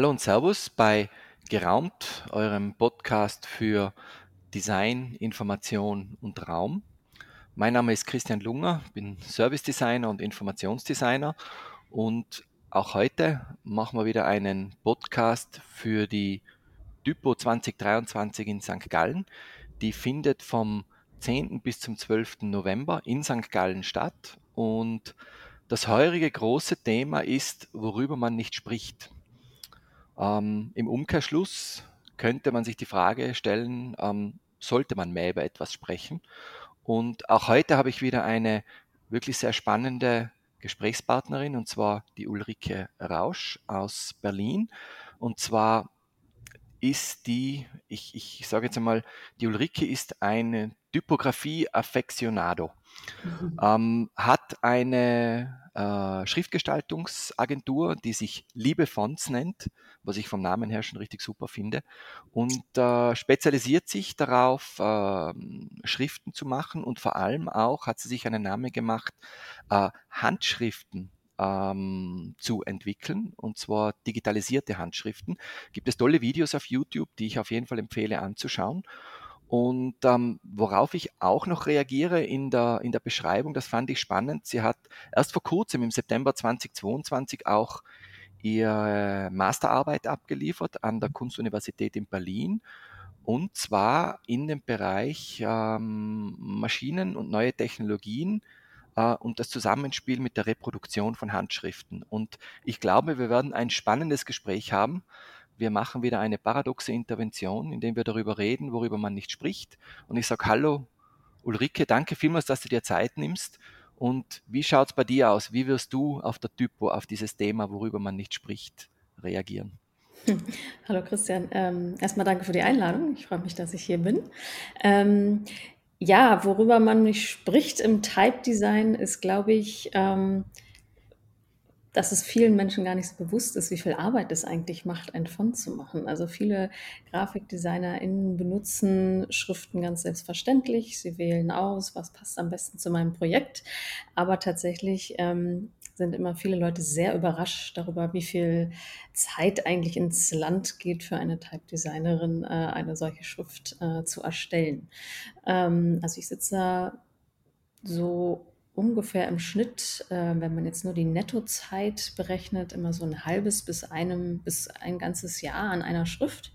Hallo und Servus bei Geraumt, eurem Podcast für Design, Information und Raum. Mein Name ist Christian Lunger, bin Service Designer und Informationsdesigner und auch heute machen wir wieder einen Podcast für die Typo 2023 in St. Gallen. Die findet vom 10. bis zum 12. November in St. Gallen statt und das heurige große Thema ist, worüber man nicht spricht. Ähm, Im Umkehrschluss könnte man sich die Frage stellen, ähm, sollte man mehr über etwas sprechen? Und auch heute habe ich wieder eine wirklich sehr spannende Gesprächspartnerin, und zwar die Ulrike Rausch aus Berlin. Und zwar ist die, ich, ich sage jetzt einmal, die Ulrike ist eine Typografie Affeccionado. Mhm. Ähm, hat eine äh, Schriftgestaltungsagentur, die sich Liebe Fonts nennt, was ich vom Namen her schon richtig super finde, und äh, spezialisiert sich darauf, äh, Schriften zu machen und vor allem auch hat sie sich einen Namen gemacht, äh, Handschriften ähm, zu entwickeln, und zwar digitalisierte Handschriften. Gibt es tolle Videos auf YouTube, die ich auf jeden Fall empfehle anzuschauen. Und ähm, worauf ich auch noch reagiere in der, in der Beschreibung, das fand ich spannend. Sie hat erst vor kurzem im September 2022 auch ihre Masterarbeit abgeliefert an der Kunstuniversität in Berlin. Und zwar in dem Bereich ähm, Maschinen und neue Technologien und das Zusammenspiel mit der Reproduktion von Handschriften. Und ich glaube, wir werden ein spannendes Gespräch haben wir machen wieder eine paradoxe Intervention, indem wir darüber reden, worüber man nicht spricht. Und ich sage, hallo Ulrike, danke vielmals, dass du dir Zeit nimmst. Und wie schaut es bei dir aus? Wie wirst du auf der Typo, auf dieses Thema, worüber man nicht spricht, reagieren? Hallo Christian, ähm, erstmal danke für die Einladung. Ich freue mich, dass ich hier bin. Ja, worüber man nicht spricht im Type Design ist, glaube ich, ähm, dass es vielen Menschen gar nicht so bewusst ist, wie viel Arbeit es eigentlich macht, ein Font zu machen. Also viele GrafikdesignerInnen benutzen Schriften ganz selbstverständlich. Sie wählen aus, was passt am besten zu meinem Projekt. Aber tatsächlich ähm, sind immer viele Leute sehr überrascht darüber, wie viel Zeit eigentlich ins Land geht für eine Type-Designerin, äh, eine solche Schrift äh, zu erstellen. Ähm, also ich sitze da so ungefähr im Schnitt, äh, wenn man jetzt nur die Nettozeit berechnet, immer so ein halbes bis einem bis ein ganzes Jahr an einer Schrift.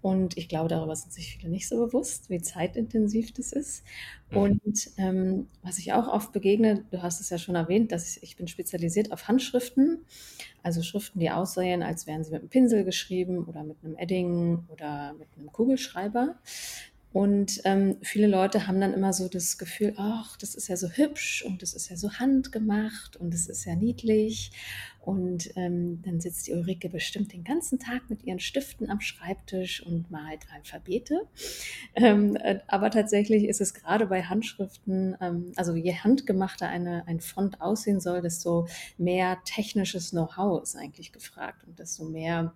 Und ich glaube, darüber sind sich viele nicht so bewusst, wie zeitintensiv das ist. Mhm. Und ähm, was ich auch oft begegne, du hast es ja schon erwähnt, dass ich, ich bin spezialisiert auf Handschriften, also Schriften, die aussehen, als wären sie mit einem Pinsel geschrieben oder mit einem Edding oder mit einem Kugelschreiber. Und ähm, viele Leute haben dann immer so das Gefühl, ach, das ist ja so hübsch und das ist ja so handgemacht und das ist ja niedlich. Und ähm, dann sitzt die Ulrike bestimmt den ganzen Tag mit ihren Stiften am Schreibtisch und malt Alphabete. Ähm, äh, aber tatsächlich ist es gerade bei Handschriften, ähm, also je handgemachter eine, ein Font aussehen soll, desto mehr technisches Know-how ist eigentlich gefragt und desto mehr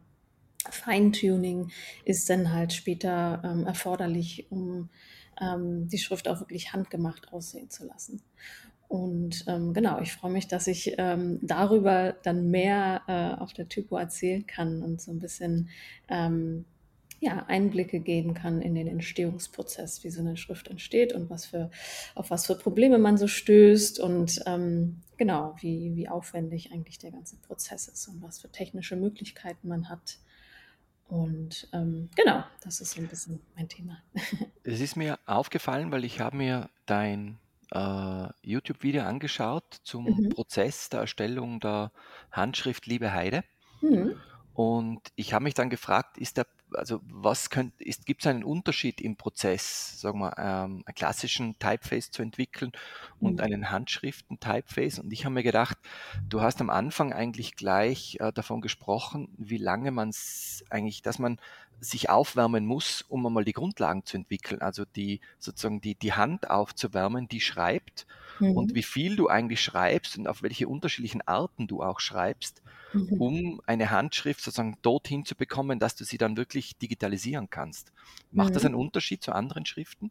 Feintuning ist dann halt später ähm, erforderlich, um ähm, die Schrift auch wirklich handgemacht aussehen zu lassen. Und ähm, genau, ich freue mich, dass ich ähm, darüber dann mehr äh, auf der Typo erzählen kann und so ein bisschen ähm, ja, Einblicke geben kann in den Entstehungsprozess, wie so eine Schrift entsteht und was für, auf was für Probleme man so stößt und ähm, genau, wie, wie aufwendig eigentlich der ganze Prozess ist und was für technische Möglichkeiten man hat, und ähm, genau, das ist so ein bisschen mein Thema. Es ist mir aufgefallen, weil ich habe mir dein äh, YouTube-Video angeschaut zum mhm. Prozess der Erstellung der Handschrift Liebe Heide. Mhm. Und ich habe mich dann gefragt, ist der also was könnte, gibt es einen Unterschied im Prozess, sagen wir, ähm, einen klassischen Typeface zu entwickeln und mhm. einen Handschriften-Typeface? Und ich habe mir gedacht, du hast am Anfang eigentlich gleich äh, davon gesprochen, wie lange man es eigentlich, dass man sich aufwärmen muss, um einmal die Grundlagen zu entwickeln, also die sozusagen die, die Hand aufzuwärmen, die schreibt mhm. und wie viel du eigentlich schreibst und auf welche unterschiedlichen Arten du auch schreibst, mhm. um eine Handschrift sozusagen dorthin zu bekommen, dass du sie dann wirklich digitalisieren kannst. Macht mhm. das einen Unterschied zu anderen Schriften?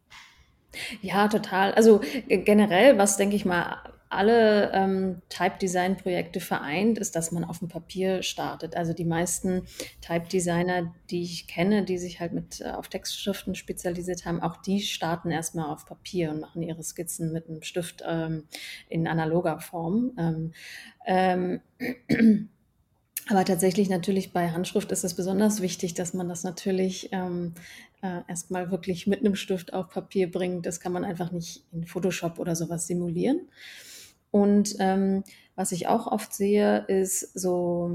Ja, total. Also generell, was denke ich mal alle ähm, Type-Design-Projekte vereint, ist, dass man auf dem Papier startet. Also die meisten Type-Designer, die ich kenne, die sich halt mit äh, auf Textschriften spezialisiert haben, auch die starten erstmal auf Papier und machen ihre Skizzen mit einem Stift ähm, in analoger Form. Ähm, ähm aber tatsächlich natürlich bei Handschrift ist es besonders wichtig, dass man das natürlich ähm, äh, erstmal wirklich mit einem Stift auf Papier bringt. Das kann man einfach nicht in Photoshop oder sowas simulieren. Und ähm, was ich auch oft sehe, ist so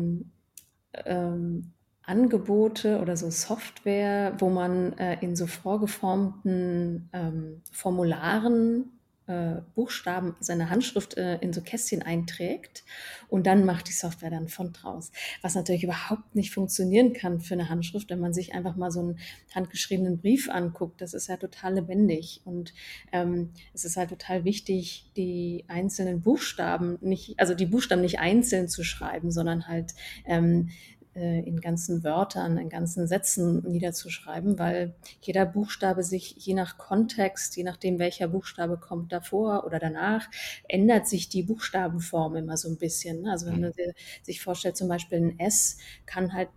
ähm, Angebote oder so Software, wo man äh, in so vorgeformten ähm, Formularen äh, Buchstaben, seine Handschrift äh, in so Kästchen einträgt und dann macht die Software dann Font draus. Was natürlich überhaupt nicht funktionieren kann für eine Handschrift, wenn man sich einfach mal so einen handgeschriebenen Brief anguckt. Das ist ja total lebendig und ähm, es ist halt total wichtig, die einzelnen Buchstaben nicht, also die Buchstaben nicht einzeln zu schreiben, sondern halt ähm, äh, in ganzen Wörtern, in ganzen Sätzen niederzuschreiben, weil jeder Buchstabe sich je nach Kontext, je nachdem welcher Buchstabe kommt davor oder danach, ändert sich die Buchstabenform immer so ein bisschen. Also wenn man mhm. sich vorstellt, zum Beispiel ein S kann halt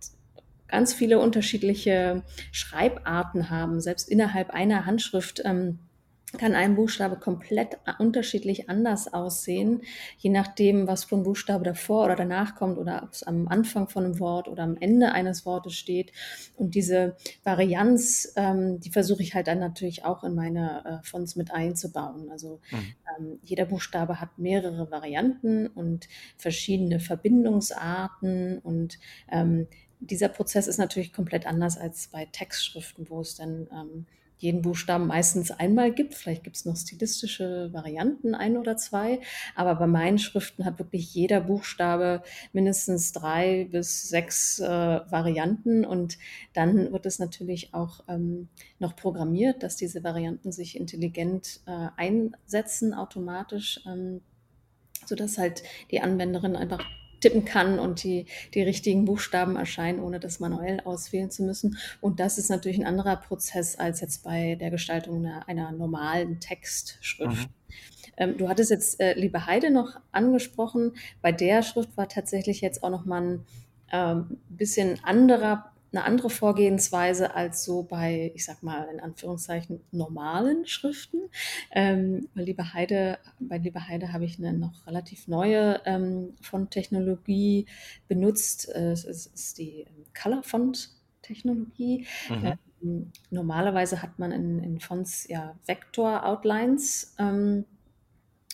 ganz viele unterschiedliche Schreibarten haben, selbst innerhalb einer Handschrift. Ähm, kann ein Buchstabe komplett unterschiedlich anders aussehen, je nachdem, was für ein Buchstabe davor oder danach kommt oder ob es am Anfang von einem Wort oder am Ende eines Wortes steht. Und diese Varianz, ähm, die versuche ich halt dann natürlich auch in meine äh, Fonts mit einzubauen. Also mhm. ähm, jeder Buchstabe hat mehrere Varianten und verschiedene Verbindungsarten und ähm, dieser Prozess ist natürlich komplett anders als bei Textschriften, wo es dann ähm, jeden Buchstaben meistens einmal gibt. Vielleicht gibt es noch stilistische Varianten, ein oder zwei. Aber bei meinen Schriften hat wirklich jeder Buchstabe mindestens drei bis sechs äh, Varianten. Und dann wird es natürlich auch ähm, noch programmiert, dass diese Varianten sich intelligent äh, einsetzen automatisch. Ähm, sodass halt die Anwenderin einfach tippen kann und die, die richtigen Buchstaben erscheinen, ohne das manuell auswählen zu müssen. Und das ist natürlich ein anderer Prozess als jetzt bei der Gestaltung einer, einer normalen Textschrift. Mhm. Ähm, du hattest jetzt äh, Liebe Heide noch angesprochen. Bei der Schrift war tatsächlich jetzt auch noch mal ein ähm, bisschen anderer eine andere Vorgehensweise als so bei, ich sag mal, in Anführungszeichen normalen Schriften. Ähm, bei Liebe Heide, bei Liebe Heide habe ich eine noch relativ neue ähm, Font-Technologie benutzt. Äh, es ist, die Color Font-Technologie. Mhm. Ähm, normalerweise hat man in, in Fonts ja Vektor-Outlines. Ähm,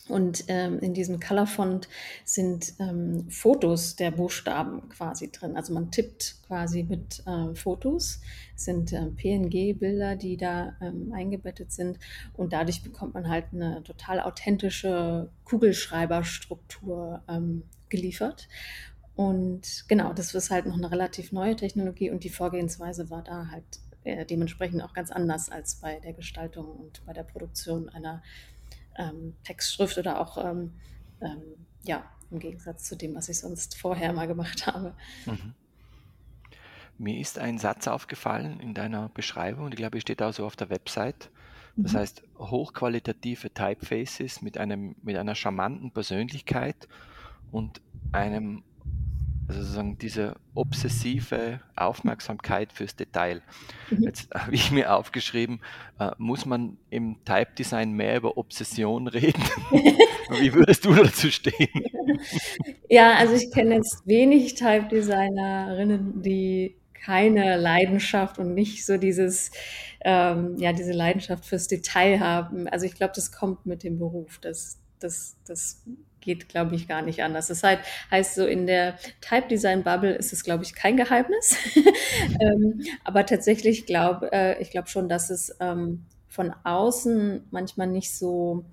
und ähm, in diesem Color Font sind ähm, Fotos der Buchstaben quasi drin. Also man tippt quasi mit äh, Fotos, es sind äh, PNG-Bilder, die da ähm, eingebettet sind. Und dadurch bekommt man halt eine total authentische Kugelschreiberstruktur ähm, geliefert. Und genau, das ist halt noch eine relativ neue Technologie und die Vorgehensweise war da halt äh, dementsprechend auch ganz anders als bei der Gestaltung und bei der Produktion einer ähm, Textschrift oder auch ähm, ähm, ja, im Gegensatz zu dem, was ich sonst vorher mal gemacht habe. Mhm. Mir ist ein Satz aufgefallen in deiner Beschreibung, ich glaube, steht auch so auf der Website. Das mhm. heißt, hochqualitative Typefaces mit, einem, mit einer charmanten Persönlichkeit und einem also sozusagen diese obsessive Aufmerksamkeit fürs Detail. Mhm. Jetzt habe ich mir aufgeschrieben, äh, muss man im Type Design mehr über Obsession reden? Wie würdest du dazu stehen? Ja, also ich kenne jetzt wenig Type Designerinnen, die keine Leidenschaft und nicht so dieses, ähm, ja, diese Leidenschaft fürs Detail haben. Also ich glaube, das kommt mit dem Beruf. Das, das, das geht, glaube ich, gar nicht anders. Das heißt, heißt so, in der Type Design Bubble ist es, glaube ich, kein Geheimnis. ähm, aber tatsächlich glaube äh, ich glaube schon, dass es ähm, von außen manchmal nicht so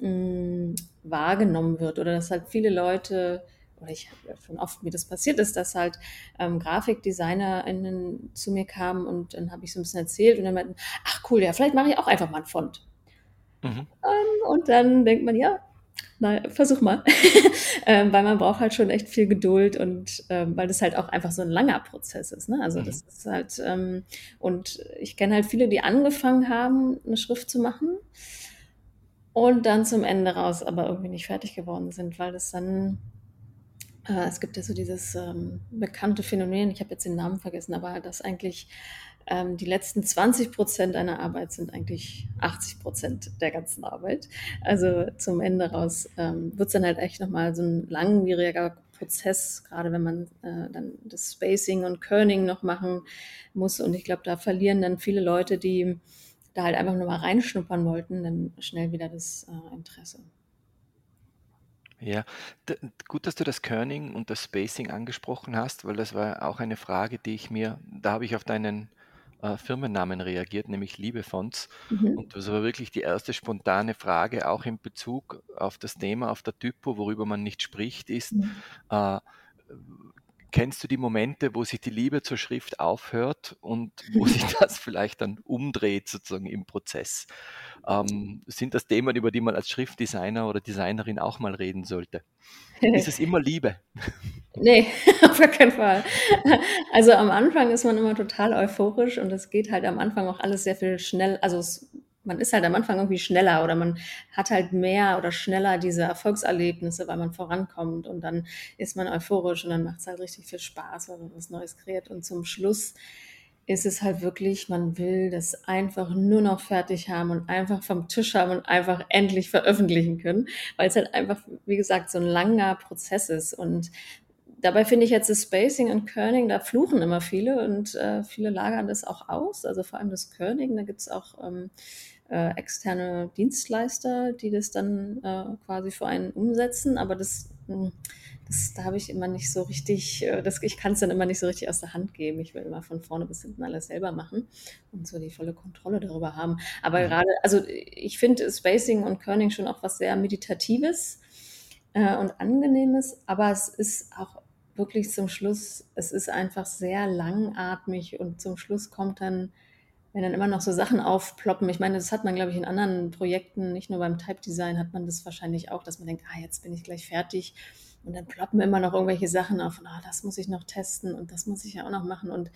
mh, mm, wahrgenommen wird oder dass halt viele Leute oder ich habe schon oft mir das passiert ist, dass halt ähm, GrafikdesignerInnen zu mir kamen und dann habe ich so ein bisschen erzählt und dann meinten, ach cool, ja, vielleicht mache ich auch einfach mal einen Font. Mhm. Ähm, und dann denkt man, ja, na, versuch mal. ähm, weil man braucht halt schon echt viel Geduld und ähm, weil das halt auch einfach so ein langer Prozess ist. Ne? Also mhm. das ist halt, ähm, und ich kenne halt viele, die angefangen haben, eine Schrift zu machen und dann zum Ende raus aber irgendwie nicht fertig geworden sind, weil das dann äh, es gibt ja so dieses ähm, bekannte Phänomen, ich habe jetzt den Namen vergessen, aber dass eigentlich ähm, die letzten 20 Prozent einer Arbeit sind eigentlich 80 Prozent der ganzen Arbeit. Also zum Ende raus ähm, wird es dann halt echt nochmal so ein langwieriger Prozess, gerade wenn man äh, dann das Spacing und Kerning noch machen muss. Und ich glaube, da verlieren dann viele Leute, die da halt einfach nur mal reinschnuppern wollten, dann schnell wieder das äh, Interesse. Ja, gut, dass du das Kerning und das Spacing angesprochen hast, weil das war auch eine Frage, die ich mir, da habe ich auf deinen äh, Firmennamen reagiert, nämlich Liebefonts. Mhm. Und das war wirklich die erste spontane Frage, auch in Bezug auf das Thema, auf der Typo, worüber man nicht spricht, ist, mhm. äh, kennst du die Momente, wo sich die Liebe zur Schrift aufhört und wo sich das vielleicht dann umdreht sozusagen im Prozess? Ähm, sind das Themen, über die man als Schriftdesigner oder Designerin auch mal reden sollte? Ist es immer Liebe? Nee, auf gar keinen Fall. Also am Anfang ist man immer total euphorisch und es geht halt am Anfang auch alles sehr viel schnell. Also es, man ist halt am Anfang irgendwie schneller oder man hat halt mehr oder schneller diese Erfolgserlebnisse, weil man vorankommt und dann ist man euphorisch und dann macht es halt richtig viel Spaß, weil man was Neues kreiert. Und zum Schluss ist es halt wirklich, man will das einfach nur noch fertig haben und einfach vom Tisch haben und einfach endlich veröffentlichen können, weil es halt einfach, wie gesagt, so ein langer Prozess ist. Und dabei finde ich jetzt das Spacing und Kerning, da fluchen immer viele und äh, viele lagern das auch aus. Also vor allem das Kerning, da gibt es auch ähm, äh, externe Dienstleister, die das dann äh, quasi für einen umsetzen. Aber das, hm, das da habe ich immer nicht so richtig, äh, das, ich kann es dann immer nicht so richtig aus der Hand geben. Ich will immer von vorne bis hinten alles selber machen und so die volle Kontrolle darüber haben. Aber mhm. gerade, also ich finde Spacing und Kerning schon auch was sehr Meditatives äh, und Angenehmes, aber es ist auch wirklich zum Schluss, es ist einfach sehr langatmig und zum Schluss kommt dann wenn dann immer noch so Sachen aufploppen. Ich meine, das hat man, glaube ich, in anderen Projekten, nicht nur beim Type Design, hat man das wahrscheinlich auch, dass man denkt, ah, jetzt bin ich gleich fertig. Und dann ploppen immer noch irgendwelche Sachen auf, und, ah, das muss ich noch testen und das muss ich ja auch noch machen. Und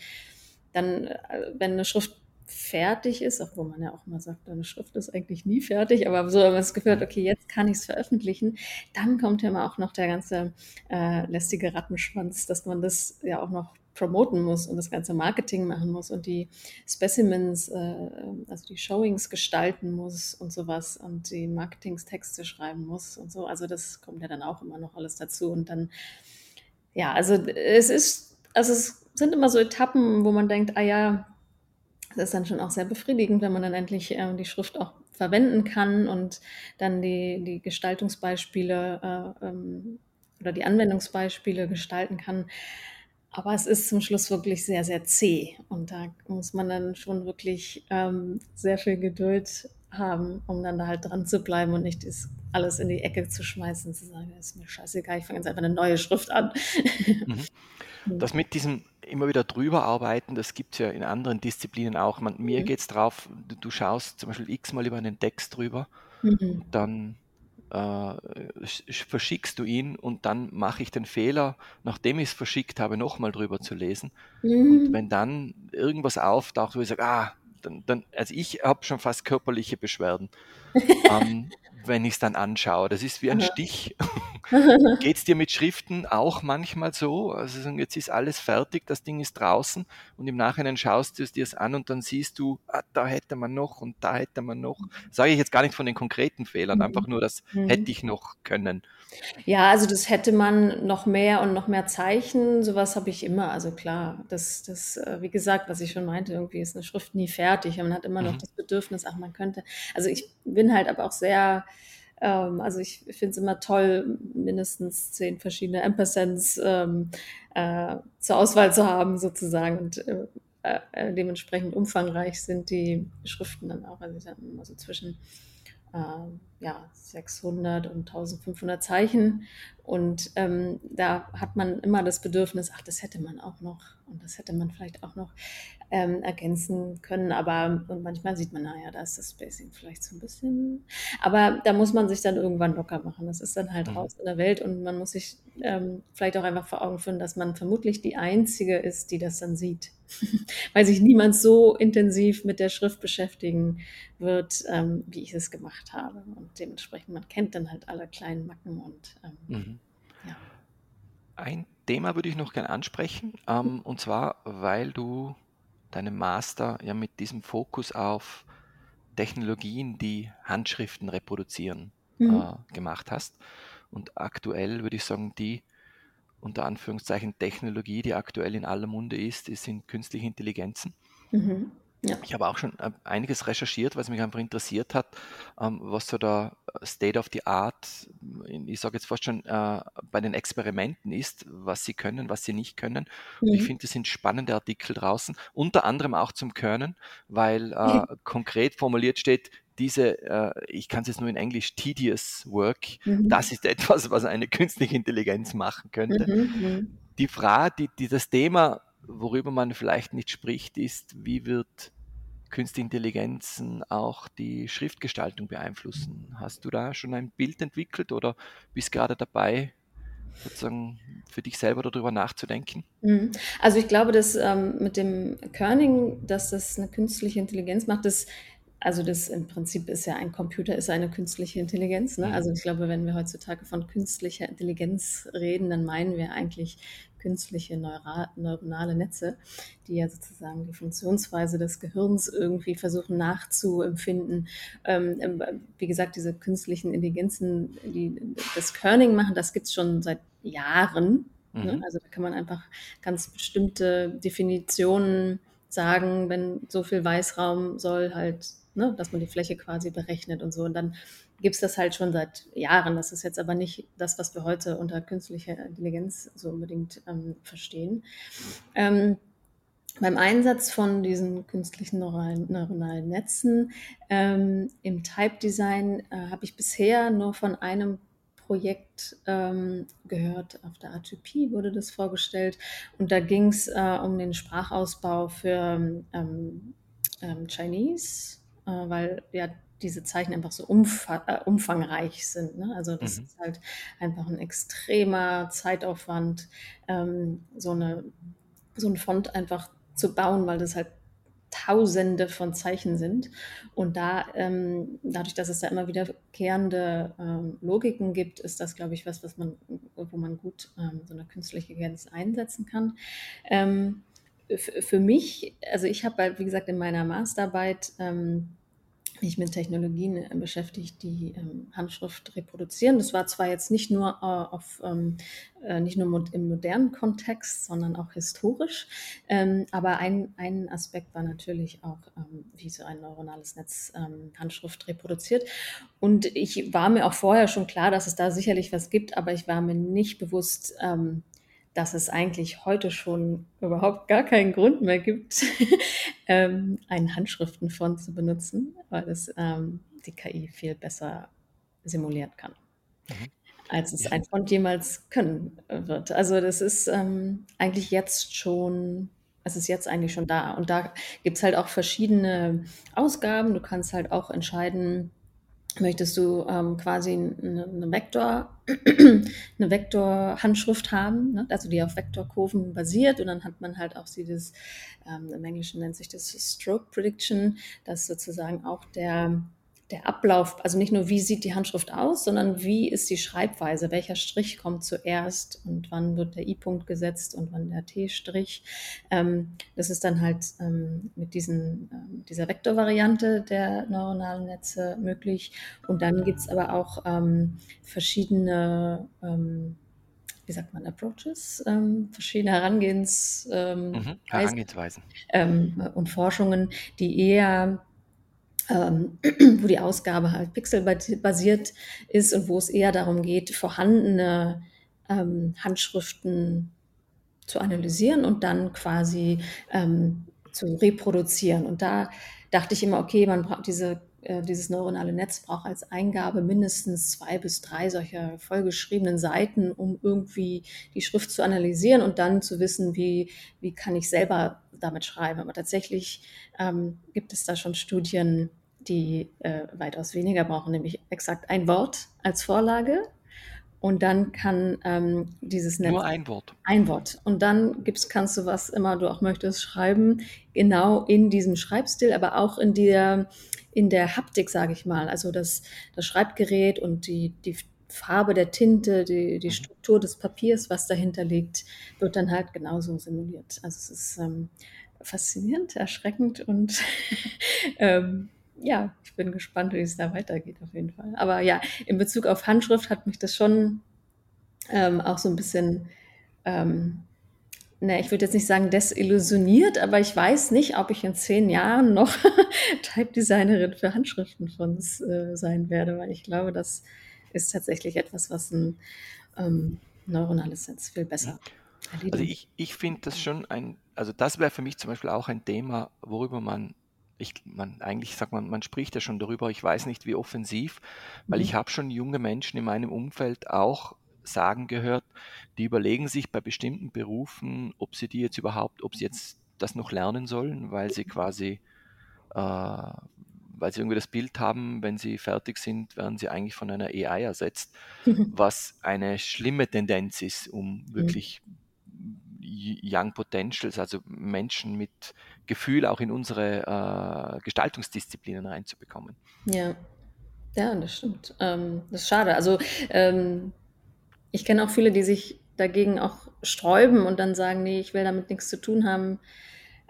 dann, äh, wenn eine Schrift fertig ist, obwohl man ja auch mal sagt, eine Schrift ist eigentlich nie fertig, aber so, wenn man Gefühl hat, okay, jetzt kann ich es veröffentlichen, dann kommt ja immer auch noch der ganze äh, lästige Rattenschwanz, dass man das ja auch noch promoten muss und das ganze Marketing machen muss und die Specimens, äh, also die Showings gestalten muss und sowas und die Marketingstexte schreiben muss und so. Also das kommt ja dann auch immer noch alles dazu. Und dann, ja, also es ist, also es sind immer so Etappen, wo man denkt, ah ja, das ist dann schon auch sehr befriedigend, wenn man dann endlich äh, die Schrift auch verwenden kann und dann die, die Gestaltungsbeispiele äh, ähm, oder die Anwendungsbeispiele gestalten kann. Aber es ist zum Schluss wirklich sehr, sehr zäh. Und da muss man dann schon wirklich ähm, sehr viel Geduld haben, um dann da halt dran zu bleiben und nicht das alles in die Ecke zu schmeißen, zu sagen, das ist mir scheißegal, ich fange jetzt einfach eine neue Schrift an. Mhm. Das mit diesem immer wieder drüber arbeiten, das gibt es ja in anderen Disziplinen auch. Man, mir mhm. geht es drauf, du, du, schaust zum Beispiel x-mal über einen Text drüber, mhm. dann äh, verschickst du ihn und dann mache ich den Fehler, nachdem ich es verschickt habe, nochmal drüber zu lesen. Mhm. Und wenn dann irgendwas auftaucht, wo ich sage, ah, dann, dann also ich habe schon fast körperliche Beschwerden. ähm, wenn ich es dann anschaue. Das ist wie ein Stich. Geht es dir mit Schriften auch manchmal so? Also jetzt ist alles fertig, das Ding ist draußen und im Nachhinein schaust du es dir an und dann siehst du, ah, da hätte man noch und da hätte man noch. Sage ich jetzt gar nicht von den konkreten Fehlern, einfach nur, das mhm. hätte ich noch können. Ja, also das hätte man noch mehr und noch mehr Zeichen, sowas habe ich immer. Also klar, das, das, äh, wie gesagt, was ich schon meinte, irgendwie ist eine Schrift nie fertig. Man hat immer noch mhm. das Bedürfnis, ach, man könnte. Also ich bin halt aber auch sehr, ähm, also ich finde es immer toll, mindestens zehn verschiedene Ampersands ähm, äh, zur Auswahl zu haben, sozusagen. Und äh, äh, dementsprechend umfangreich sind die Schriften dann auch. Also ich habe immer so zwischen äh, ja, 600 und 1500 Zeichen. Und ähm, da hat man immer das Bedürfnis, ach, das hätte man auch noch und das hätte man vielleicht auch noch ähm, ergänzen können. Aber und manchmal sieht man, naja, da ist das Spacing vielleicht so ein bisschen. Aber da muss man sich dann irgendwann locker machen. Das ist dann halt mhm. raus in der Welt und man muss sich ähm, vielleicht auch einfach vor Augen führen, dass man vermutlich die Einzige ist, die das dann sieht. Weil sich niemand so intensiv mit der Schrift beschäftigen wird, ähm, wie ich es gemacht habe. Und dementsprechend, man kennt dann halt alle kleinen Macken und ähm, mhm. ja. Ein Thema würde ich noch gerne ansprechen, ähm, und zwar, weil du deinen Master ja mit diesem Fokus auf Technologien, die Handschriften reproduzieren, mhm. äh, gemacht hast. Und aktuell würde ich sagen, die unter Anführungszeichen Technologie, die aktuell in aller Munde ist, ist sind künstliche Intelligenzen. Mhm. Ja. Ich habe auch schon äh, einiges recherchiert, was mich einfach interessiert hat, ähm, was so der State of the Art, ich sage jetzt fast schon, äh, bei den Experimenten ist, was sie können, was sie nicht können. Und ich mhm. finde, es sind spannende Artikel draußen, unter anderem auch zum Können, weil äh, konkret formuliert steht, diese, äh, ich kann es jetzt nur in Englisch, tedious work, mhm. das ist etwas, was eine künstliche Intelligenz machen könnte. Mhm. mhm. Die Frage, die, die das Thema worüber man vielleicht nicht spricht, ist, wie wird Künstliche Intelligenzen auch die Schriftgestaltung beeinflussen? Hast du da schon ein Bild entwickelt oder bist gerade dabei, sozusagen für dich selber darüber nachzudenken? Mhm. Also ich glaube, dass ähm, mit dem Kerning, dass das eine künstliche Intelligenz macht, das also das im Prinzip ist ja ein Computer, ist eine künstliche Intelligenz. Ne? Mhm. Also ich glaube, wenn wir heutzutage von künstlicher Intelligenz reden, dann meinen wir eigentlich künstliche Neura neuronale Netze, die ja sozusagen die Funktionsweise des Gehirns irgendwie versuchen nachzuempfinden. Ähm, wie gesagt, diese künstlichen Intelligenzen, die das Kerning machen, das gibt es schon seit Jahren. Ne? Mhm. Ne? Also da kann man einfach ganz bestimmte Definitionen sagen, wenn so viel Weißraum soll halt ne, dass man die Fläche quasi berechnet und so. Und dann gibt es das halt schon seit Jahren. Das ist jetzt aber nicht das, was wir heute unter künstlicher Intelligenz so unbedingt ähm, verstehen. Ähm, beim Einsatz von diesen künstlichen neuralen, neuronalen Netzen ähm, im Type Design äh, habe ich bisher nur von einem Projekt ähm, gehört. Auf der A2P wurde das vorgestellt. Und da ging es äh, um den Sprachausbau für ähm, ähm, Chinese weil ja diese Zeichen einfach so äh, umfangreich sind. Ne? Also das mhm. ist halt einfach ein extremer Zeitaufwand, ähm, so, eine, so ein Font einfach zu bauen, weil das halt Tausende von Zeichen sind. Und da, ähm, dadurch, dass es da immer wiederkehrende ähm, Logiken gibt, ist das, glaube ich, was, was man, wo man gut ähm, so eine künstliche Intelligenz einsetzen kann. Ähm, für mich, also ich habe halt, wie gesagt, in meiner Masterarbeit ähm, mich mit Technologien äh, beschäftigt, die ähm, Handschrift reproduzieren. Das war zwar jetzt nicht nur äh, auf ähm, äh, nicht nur im modernen Kontext, sondern auch historisch. Ähm, aber ein, ein Aspekt war natürlich auch, ähm, wie so ein neuronales Netz ähm, Handschrift reproduziert. Und ich war mir auch vorher schon klar, dass es da sicherlich was gibt, aber ich war mir nicht bewusst, ähm, dass es eigentlich heute schon überhaupt gar keinen Grund mehr gibt, ähm, einen Handschriftenfont zu benutzen, weil es ähm, die KI viel besser simulieren kann, mhm. als es ja. ein Font jemals können wird. Also das ist ähm, eigentlich jetzt schon, es ist jetzt eigentlich schon da. Und da gibt es halt auch verschiedene Ausgaben. Du kannst halt auch entscheiden, möchtest du ähm, quasi eine, eine Vektor, eine Vektorhandschrift haben, ne? also die auf Vektorkurven basiert und dann hat man halt auch dieses, ähm, im Englischen nennt sich das Stroke Prediction, dass sozusagen auch der der Ablauf, also nicht nur wie sieht die Handschrift aus, sondern wie ist die Schreibweise, welcher Strich kommt zuerst und wann wird der I-Punkt gesetzt und wann der T-Strich. Ähm, das ist dann halt ähm, mit diesen, ähm, dieser Vektorvariante der neuronalen Netze möglich. Und dann gibt es aber auch ähm, verschiedene ähm, wie sagt man, Approaches, ähm, verschiedene Herangehens, mhm, Herangehensweisen und Forschungen, die eher ähm, wo die Ausgabe halt pixelbasiert ist und wo es eher darum geht, vorhandene ähm, Handschriften zu analysieren und dann quasi ähm, zu reproduzieren. Und da dachte ich immer, okay, man braucht diese, äh, dieses neuronale Netz braucht als Eingabe mindestens zwei bis drei solcher vollgeschriebenen Seiten, um irgendwie die Schrift zu analysieren und dann zu wissen, wie, wie kann ich selber damit schreiben. Aber tatsächlich ähm, gibt es da schon Studien, die äh, weitaus weniger brauchen, nämlich exakt ein Wort als Vorlage und dann kann ähm, dieses Netz Nur ein Wort. ein Wort. Und dann gibt's, kannst du was immer du auch möchtest schreiben, genau in diesem Schreibstil, aber auch in der, in der Haptik, sage ich mal. Also das, das Schreibgerät und die, die Farbe der Tinte, die, die Mhm. Struktur des Papiers, was dahinter liegt, wird dann halt genauso simuliert. Also es ist ähm, faszinierend, erschreckend und ähm, ja, ich bin gespannt, wie es da weitergeht auf jeden Fall. Aber ja, in Bezug auf Handschrift hat mich das schon ähm, auch so ein bisschen, ähm, ne, ich würde jetzt nicht sagen desillusioniert, aber ich weiß nicht, ob ich in zehn Jahren noch Type-Designerin für Handschriftenfonts äh, sein werde, weil ich glaube, das ist tatsächlich etwas, was ein ähm, neuronales Netz viel besser Also erledigen ich, ich finde das schon ein, also das wäre für mich zum Beispiel auch ein Thema, worüber man, ich, man eigentlich sagt man, man spricht ja schon darüber, ich weiß nicht wie offensiv, weil ich Mhm. habe schon junge Menschen in meinem Umfeld auch sagen gehört, die überlegen sich bei bestimmten Berufen, ob sie die jetzt überhaupt, ob sie jetzt das noch lernen sollen, weil sie quasi, äh, weil sie irgendwie das Bild haben, wenn sie fertig sind, werden sie eigentlich von einer AI ersetzt, was eine schlimme Tendenz ist, um Mhm. wirklich y- Young Potentials, also Menschen mit Gefühl auch in unsere äh, Gestaltungsdisziplinen reinzubekommen. Ja, ja, das stimmt. Ähm, das ist schade. Also ähm, ich kenne auch viele, die sich dagegen auch sträuben und dann sagen, nee, ich will damit nichts zu tun haben,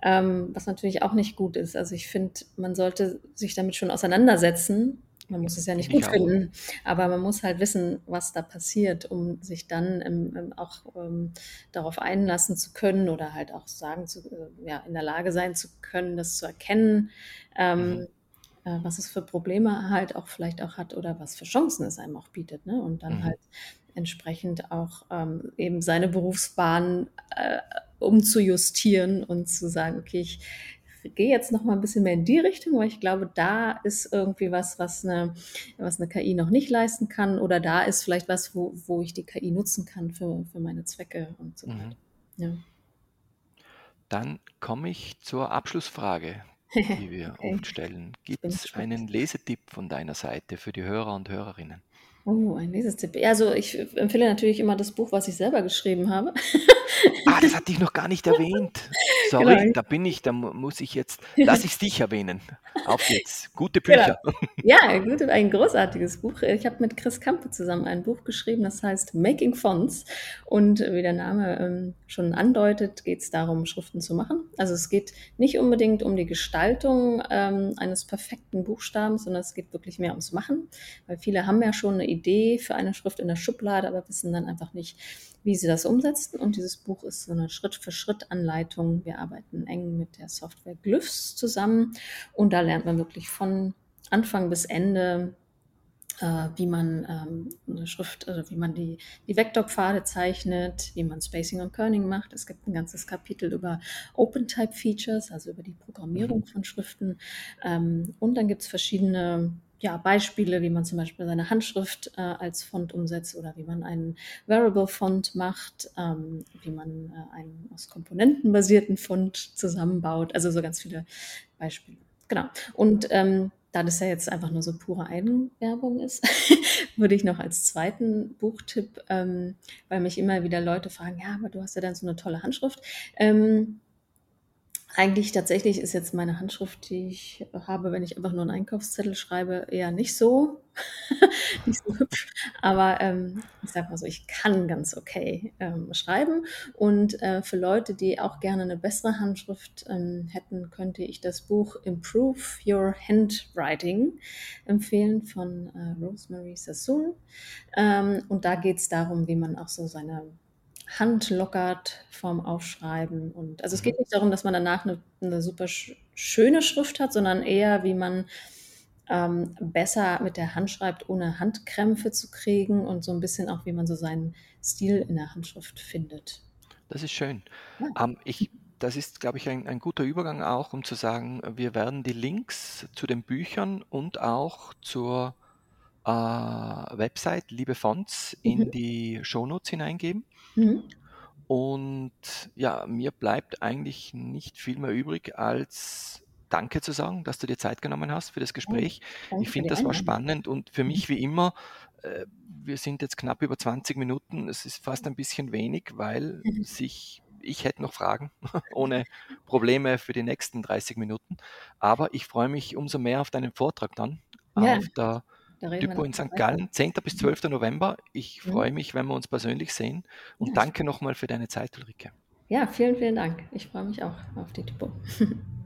ähm, was natürlich auch nicht gut ist. Also ich finde, man sollte sich damit schon auseinandersetzen. Man muss es ja nicht ich gut auch. finden, aber man muss halt wissen, was da passiert, um sich dann ähm, ähm, auch ähm, darauf einlassen zu können oder halt auch sagen zu, äh, ja, in der Lage sein zu können, das zu erkennen, ähm, Mhm. äh, was es für Probleme halt auch vielleicht auch hat oder was für Chancen es einem auch bietet, ne? Und dann Mhm. halt entsprechend auch ähm, eben seine Berufsbahn äh, umzujustieren und zu sagen, okay, ich gehe jetzt noch mal ein bisschen mehr in die Richtung, weil ich glaube, da ist irgendwie was, was eine, was eine KI noch nicht leisten kann oder da ist vielleicht was, wo, wo ich die KI nutzen kann für, für meine Zwecke und so Mhm. weiter. Ja. Dann komme ich zur Abschlussfrage, die wir Okay, oft stellen. Gibt es einen Lesetipp von deiner Seite für die Hörer und Hörerinnen? Oh, ein Lesestipp. Ja, also ich empfehle natürlich immer das Buch, was ich selber geschrieben habe. Ah, das hatte ich noch gar nicht erwähnt. Genau. Sorry, da bin ich, da mu- muss ich jetzt, lass ich es dich erwähnen. Auf geht's. Gute Genau. Bücher. Ja, gut, ein großartiges Buch. Ich habe mit Chris Kampe zusammen ein Buch geschrieben, das heißt Making Fonts. Und wie der Name ähm, schon andeutet, geht es darum, Schriften zu machen. Also es geht nicht unbedingt um die Gestaltung ähm, eines perfekten Buchstabens, sondern es geht wirklich mehr ums Machen. Weil viele haben ja schon eine Idee für eine Schrift in der Schublade, aber wissen dann einfach nicht, wie sie das umsetzen. Und dieses Buch ist so eine Schritt-für-Schritt-Anleitung. Wir arbeiten eng mit der Software Glyphs zusammen und da lernt man wirklich von Anfang bis Ende, äh, wie man ähm, eine Schrift, also wie man die, die Vektorpfade zeichnet, wie man Spacing und Kerning macht. Es gibt ein ganzes Kapitel über Open-Type-Features, also über die Programmierung Mhm. von Schriften. Ähm, und dann gibt es verschiedene ja, Beispiele, wie man zum Beispiel seine Handschrift äh, als Font umsetzt oder wie man einen Variable-Font macht, ähm, wie man äh, einen aus Komponenten basierten Font zusammenbaut. Also so ganz viele Beispiele. Genau. Und ähm, da das ja jetzt einfach nur so pure Eigenwerbung ist, würde ich noch als zweiten Buchtipp, ähm, weil mich immer wieder Leute fragen, ja, aber du hast ja dann so eine tolle Handschrift. Ähm, eigentlich tatsächlich ist jetzt meine Handschrift, die ich habe, wenn ich einfach nur einen Einkaufszettel schreibe, eher nicht so, nicht so hübsch. Aber ähm, ich sag mal so, ich kann ganz okay ähm, schreiben. Und äh, für Leute, die auch gerne eine bessere Handschrift ähm, hätten, könnte ich das Buch Improve Your Handwriting empfehlen von äh, Rosemary Sassoon. Ähm, und da geht es darum, wie man auch so seine Hand lockert vorm Aufschreiben. Und also es Mhm. geht nicht darum, dass man danach eine, eine super sch schöne Schrift hat, sondern eher, wie man ähm, besser mit der Hand schreibt, ohne Handkrämpfe zu kriegen und so ein bisschen auch, wie man so seinen Stil in der Handschrift findet. Das ist schön. Ja. Ähm, ich, das ist, glaube ich, ein, ein guter Übergang auch, um zu sagen, wir werden die Links zu den Büchern und auch zur äh, Website Liebe Fonts in Mhm. die Shownotes hineingeben. Mhm. Und ja, mir bleibt eigentlich nicht viel mehr übrig, als Danke zu sagen, dass du dir Zeit genommen hast für das Gespräch. danke Ich finde, das war spannend und für Mhm. mich wie immer, äh, wir sind jetzt knapp über 20 Minuten. Es ist fast ein bisschen wenig, weil Mhm. sich ich hätte noch Fragen ohne Probleme für die nächsten 30 Minuten. Aber ich freue mich umso mehr auf deinen Vortrag dann Ja, auf der da noch in St. Gallen, 10. bis Mhm. 12. November. Ich Mhm. freue mich, wenn wir uns persönlich sehen. Und Ja, danke nochmal für deine Zeit, Ulrike. Ja, vielen, vielen Dank. Ich freue mich auch auf die Typo.